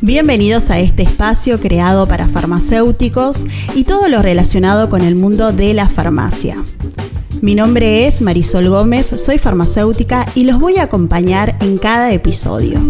Bienvenidos a este espacio creado para farmacéuticos y todo lo relacionado con el mundo de la farmacia. Mi nombre es Marisol Gómez, soy farmacéutica y los voy a acompañar en cada episodio.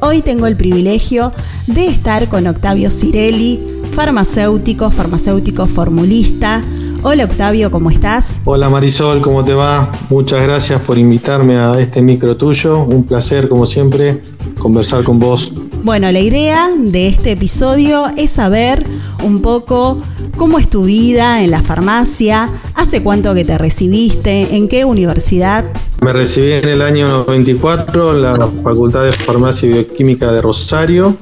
Hoy tengo el privilegio de estar con Octavio Cirelli, farmacéutico, farmacéutico formulista, Hola Octavio, ¿cómo estás? Hola Marisol, ¿cómo te va? Muchas gracias por invitarme a este micro tuyo. Un placer, como siempre, conversar con vos. Bueno, la idea de este episodio es saber un poco cómo es tu vida en la farmacia, hace cuánto que te recibiste, en qué universidad. Me recibí en el año 94 en la Facultad de Farmacia y Bioquímica de Rosario.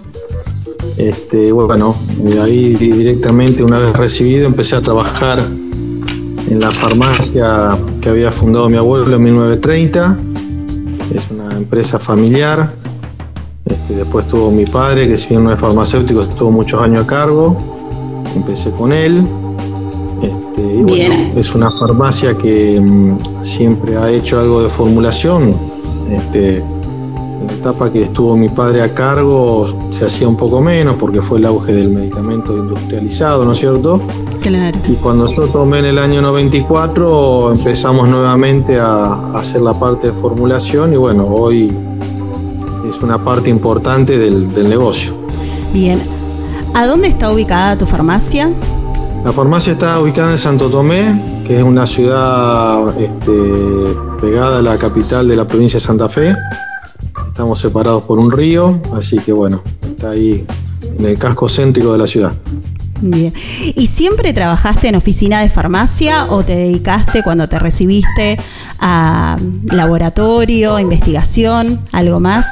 Este, bueno, ahí directamente una vez recibido empecé a trabajar en la farmacia que había fundado mi abuelo en 1930. Es una empresa familiar. Este, después tuvo mi padre, que si bien no es farmacéutico, estuvo muchos años a cargo. Empecé con él. Este, y bueno, es una farmacia que mm, siempre ha hecho algo de formulación. Este, en la etapa que estuvo mi padre a cargo se hacía un poco menos porque fue el auge del medicamento industrializado, ¿no es cierto? Y cuando yo tomé en el año 94 empezamos nuevamente a, hacer la parte de formulación y bueno, hoy es una parte importante del, negocio. Bien, ¿a dónde está ubicada tu farmacia? La farmacia está ubicada en Santo Tomé, que es una ciudad este, pegada a la capital de la provincia de Santa Fe. Estamos separados por un río, así que bueno, está ahí en el casco céntrico de la ciudad. Bien. ¿Y siempre trabajaste en oficina de farmacia o te dedicaste cuando te recibiste a laboratorio, investigación, algo más?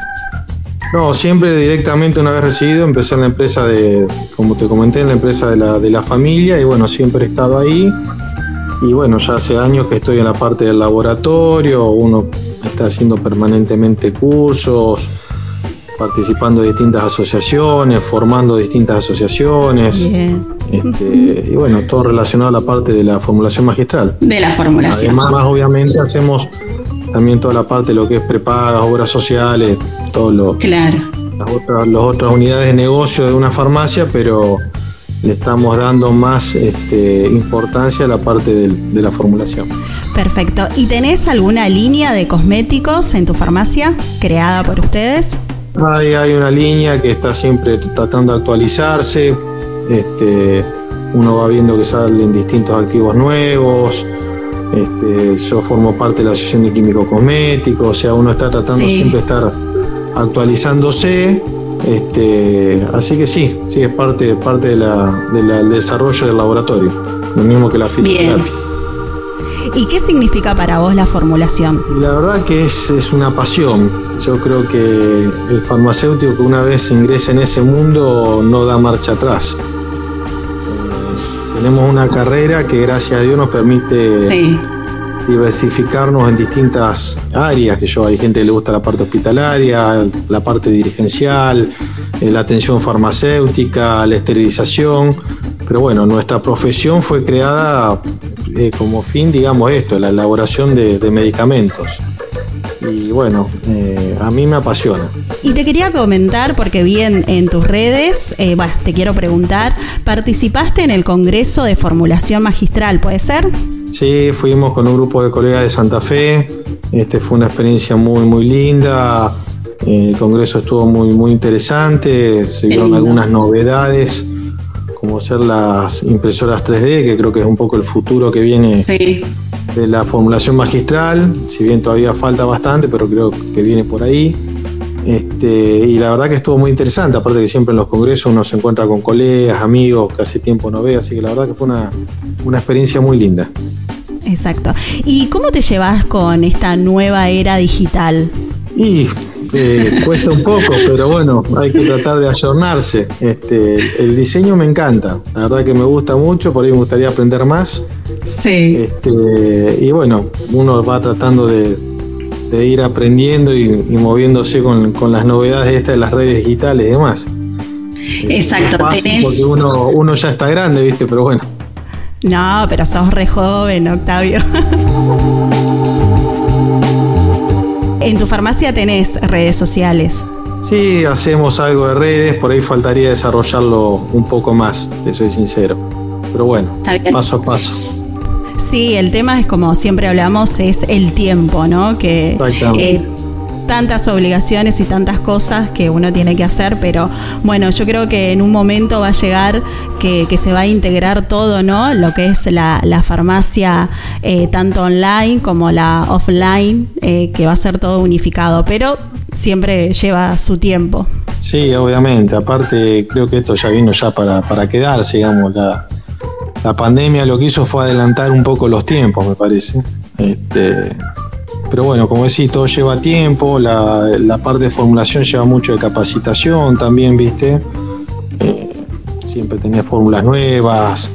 No, siempre directamente una vez recibido empecé en la empresa de, como te comenté, en la empresa de la, de la familia y bueno, siempre he estado ahí. Y bueno, ya hace años que estoy en la parte del laboratorio, uno está haciendo permanentemente cursos, participando de distintas asociaciones, formando distintas asociaciones. Este, y bueno, todo relacionado a la parte de la formulación magistral. De la formulación. Además, obviamente, hacemos también toda la parte de lo que es prepagas, obras sociales, todo lo. Claro. Las otras, las otras unidades de negocio de una farmacia, pero le estamos dando más este, importancia a la parte de la formulación. Perfecto. ¿Y tenés alguna línea de cosméticos en tu farmacia creada por ustedes? Hay, una línea que está siempre tratando de actualizarse. Este, uno va viendo que salen distintos activos nuevos. Este, yo formo parte de la Asociación de Químicos Cosméticos, o sea, uno está tratando siempre de estar actualizándose. Este, así que sí, sí, es parte, parte de del desarrollo del laboratorio, lo mismo que la fitoterapia. ¿Y qué significa para vos la formulación? La verdad que es, es una pasión. Yo creo que el farmacéutico que una vez ingresa en ese mundo no da marcha atrás. tenemos una carrera que gracias a Dios nos permite diversificarnos en distintas áreas, que yo hay gente que le gusta la parte hospitalaria, la parte dirigencial, eh, la atención farmacéutica, la esterilización, pero bueno, nuestra profesión fue creada eh, como fin, digamos esto, la elaboración de, medicamentos. Y bueno, eh, a mí me apasiona. Y te quería comentar, porque vi en, tus redes, eh, bueno, te quiero preguntar, participaste en el Congreso de Formulación Magistral, ¿puede ser? Sí, fuimos con un grupo de colegas de Santa Fe. Este fue una experiencia muy, muy linda. El congreso estuvo muy, muy interesante. Se vieron algunas novedades como ser las impresoras 3D, que creo que es un poco el futuro que viene de la formulación magistral, si bien todavía falta bastante, pero creo que viene por ahí. Este, y la verdad que estuvo muy interesante, aparte que siempre en los congresos uno se encuentra con colegas, amigos que hace tiempo no ve, así que la verdad que fue una, una experiencia muy linda. Exacto. ¿Y cómo te llevas con esta nueva era digital? Y cuesta un poco, pero bueno, hay que tratar de ayornarse. Este, el diseño me encanta, la verdad que me gusta mucho, por ahí me gustaría aprender más. Sí. Este, y bueno, uno va tratando de, ir aprendiendo y, moviéndose con, las novedades de estas de las redes digitales y demás. Exacto, porque uno, uno ya está grande, ¿viste? Pero bueno. No, pero sos re joven, Octavio. En tu farmacia tenés redes sociales. Sí, hacemos algo de redes, por ahí faltaría desarrollarlo un poco más, te soy sincero. Pero bueno, paso a paso. Sí, el tema es como siempre hablamos, es el tiempo, ¿no? Que Exactamente. Eh, tantas obligaciones y tantas cosas que uno tiene que hacer, pero bueno, yo creo que en un momento va a llegar que, se va a integrar todo, ¿no? Lo que es la, farmacia, eh, tanto online como la offline, eh, que va a ser todo unificado, pero siempre lleva su tiempo. Sí, obviamente, aparte creo que esto ya vino ya para, para quedarse, digamos, la, la pandemia lo que hizo fue adelantar un poco los tiempos, me parece. Este, pero bueno, como decís, todo lleva tiempo, la, parte de formulación lleva mucho de capacitación también, ¿viste? Eh, siempre tenías fórmulas nuevas,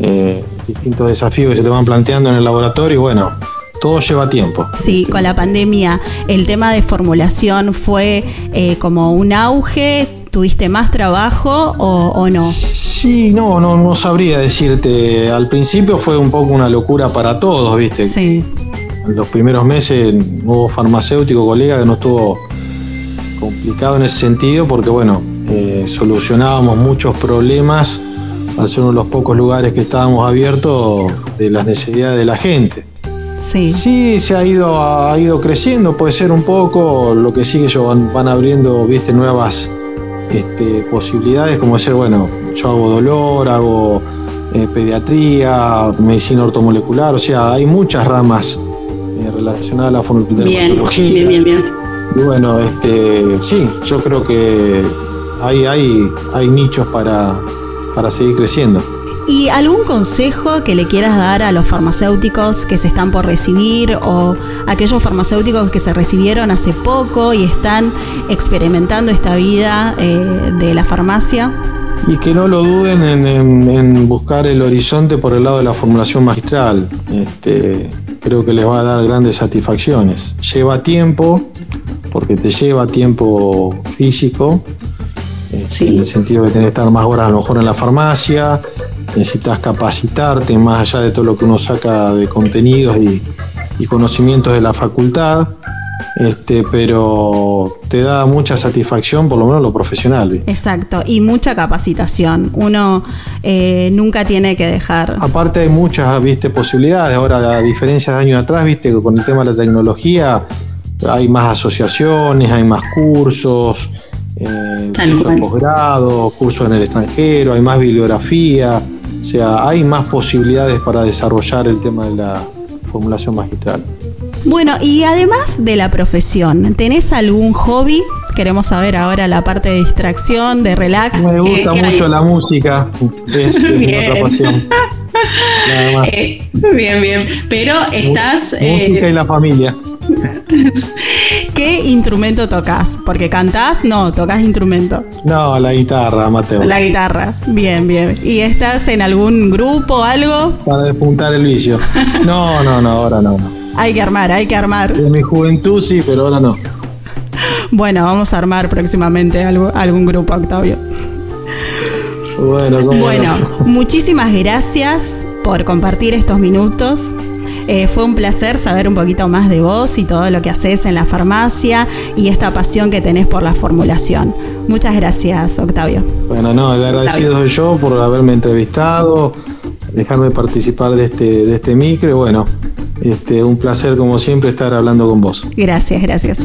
eh, distintos desafíos que se te van planteando en el laboratorio y bueno, todo lleva tiempo. Sí, con la pandemia el tema de formulación fue eh, como un auge, ¿tuviste más trabajo o, no? Sí, no, no, no sabría decirte. Al principio fue un poco una locura para todos, ¿viste? Sí en los primeros meses hubo farmacéutico colega que no estuvo complicado en ese sentido porque bueno, eh, solucionábamos muchos problemas al ser uno de los pocos lugares que estábamos abiertos de las necesidades de la gente. Sí. Sí, se ha ido, ha ido creciendo, puede ser un poco, lo que sí que ellos van, abriendo, viste, nuevas este, posibilidades, como ser, bueno, yo hago dolor, hago eh, pediatría, medicina ortomolecular, o sea, hay muchas ramas relacionada a la dermatología. Bien, bien, bien, Y bueno, este, sí, yo creo que hay, hay, hay nichos para, para seguir creciendo. ¿Y algún consejo que le quieras dar a los farmacéuticos que se están por recibir o aquellos farmacéuticos que se recibieron hace poco y están experimentando esta vida eh, de la farmacia? Y que no lo duden en, en, buscar el horizonte por el lado de la formulación magistral. Este, creo que les va a dar grandes satisfacciones. Lleva tiempo, porque te lleva tiempo físico, este, en el sentido de tener que estar más horas a lo mejor en la farmacia, necesitas capacitarte más allá de todo lo que uno saca de contenidos y, y conocimientos de la facultad este, pero te da mucha satisfacción, por lo menos lo profesional. Exacto, y mucha capacitación. Uno eh, nunca tiene que dejar. Aparte hay muchas, viste, posibilidades. Ahora, a diferencia de años atrás, viste, con el tema de la tecnología, hay más asociaciones, hay más cursos, eh, cursos de posgrado, cursos en el extranjero, hay más bibliografía. O sea, hay más posibilidades para desarrollar el tema de la formulación magistral. Bueno, y además de la profesión, ¿tenés algún hobby? Queremos saber ahora la parte de distracción, de relax. Me gusta mucho la música, es, otra pasión. Eh, bien, bien. Pero estás. Música y eh, la familia. ¿Qué instrumento tocas? Porque cantás, no, tocas instrumento. No, la guitarra, Mateo. La guitarra, bien, bien. ¿Y estás en algún grupo o algo? Para despuntar el vicio. No, no, no, ahora no. no. Hay que armar, hay que armar. En mi juventud sí, pero ahora no. Bueno, vamos a armar próximamente algún grupo, Octavio. Bueno, bueno muchísimas gracias por compartir estos minutos. Eh, fue un placer saber un poquito más de vos y todo lo que haces en la farmacia y esta pasión que tenés por la formulación. Muchas gracias, Octavio. Bueno, no, agradecido soy yo por haberme entrevistado, dejarme participar de este, de este micro y bueno, este, un placer como siempre estar hablando con vos. Gracias, gracias.